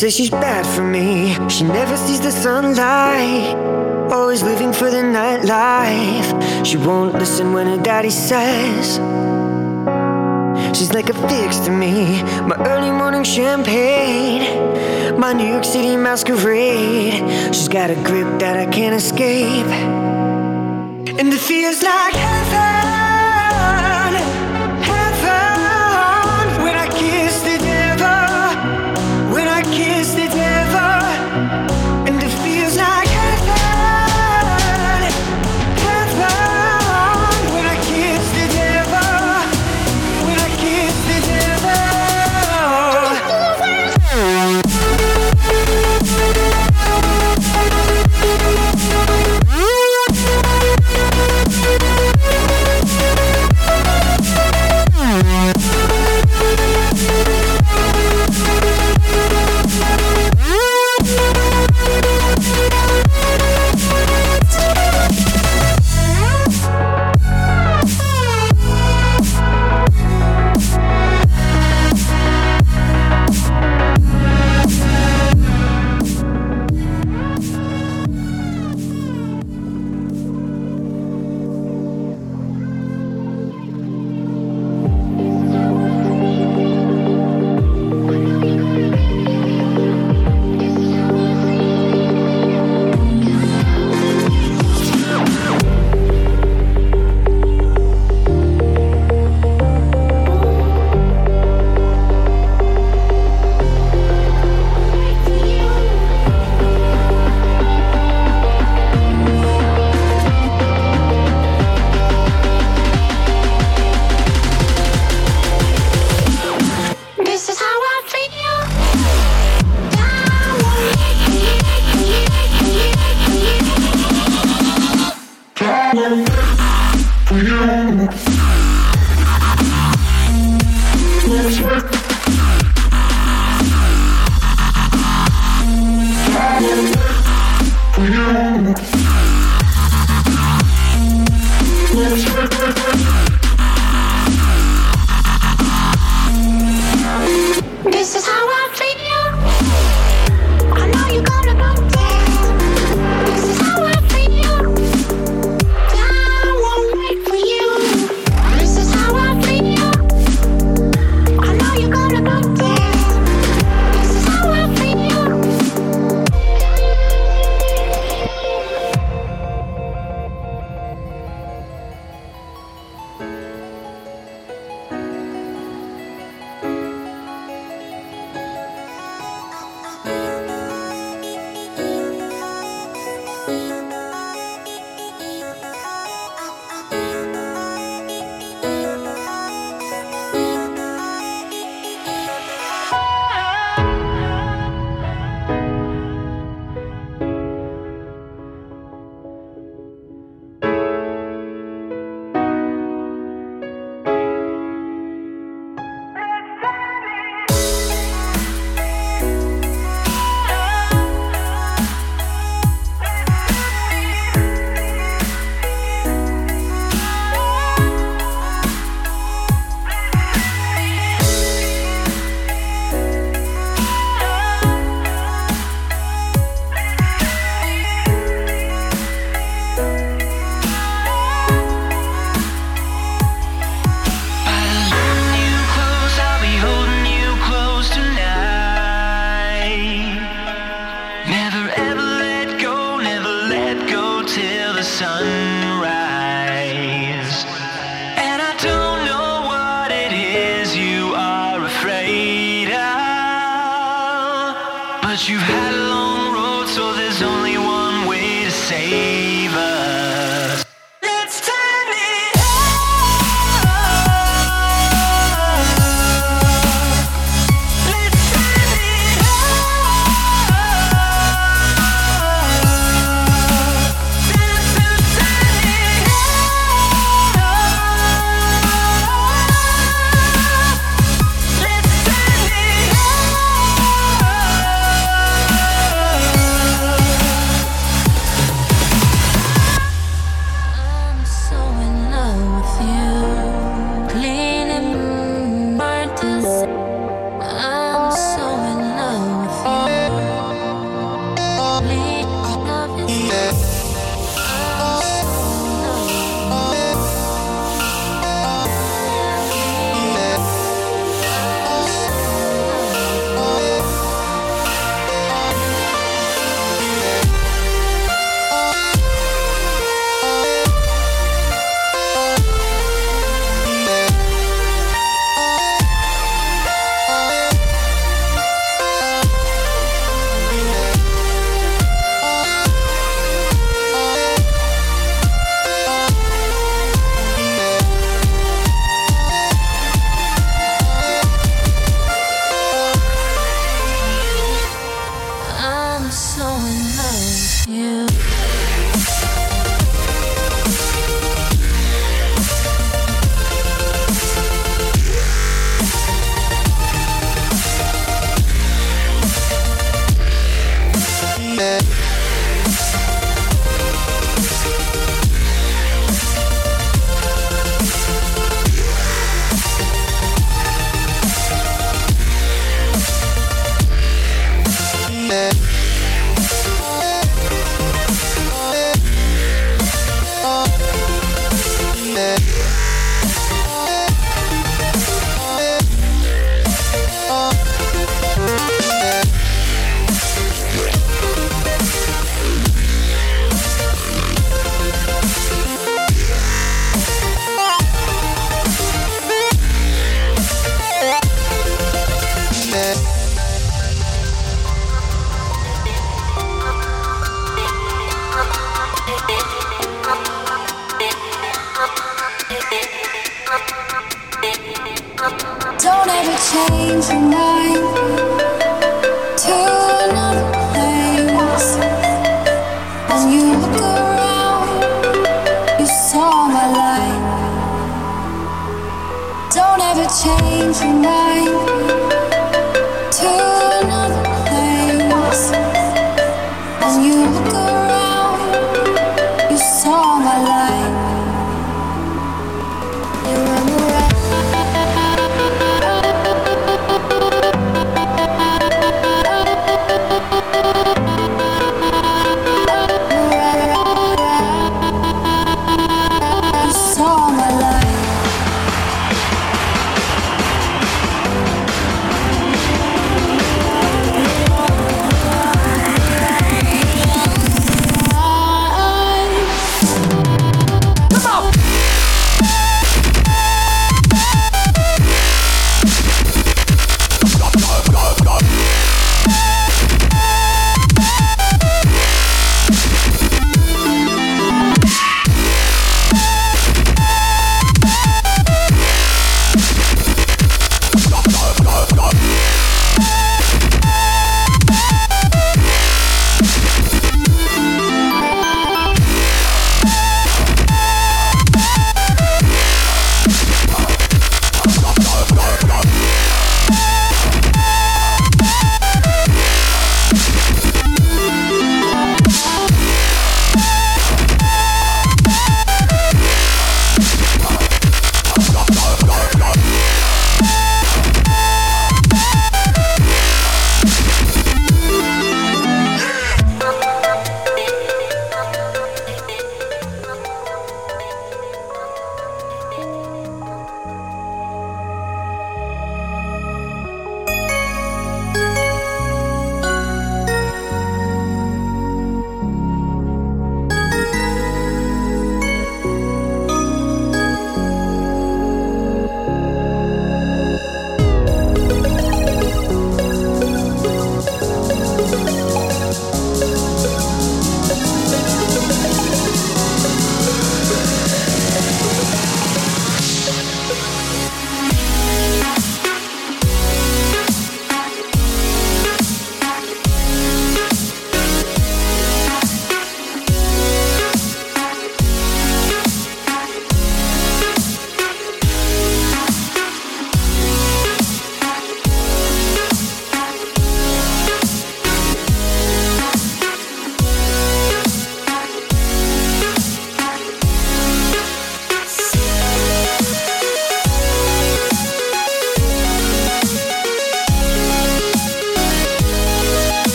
Says she's bad for me. She never sees the sunlight. Always living for the nightlife. She won't listen when her daddy says. She's like a fix to me. My early morning champagne. My New York City masquerade. She's got a grip that I can't escape. And it feels like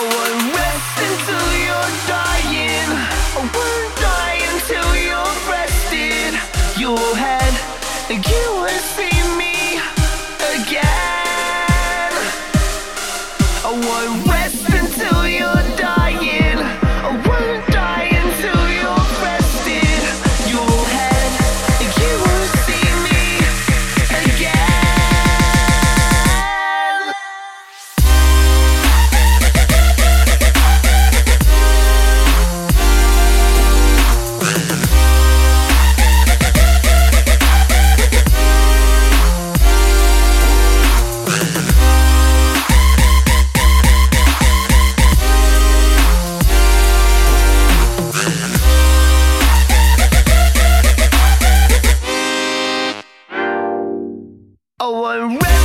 I I'm ready.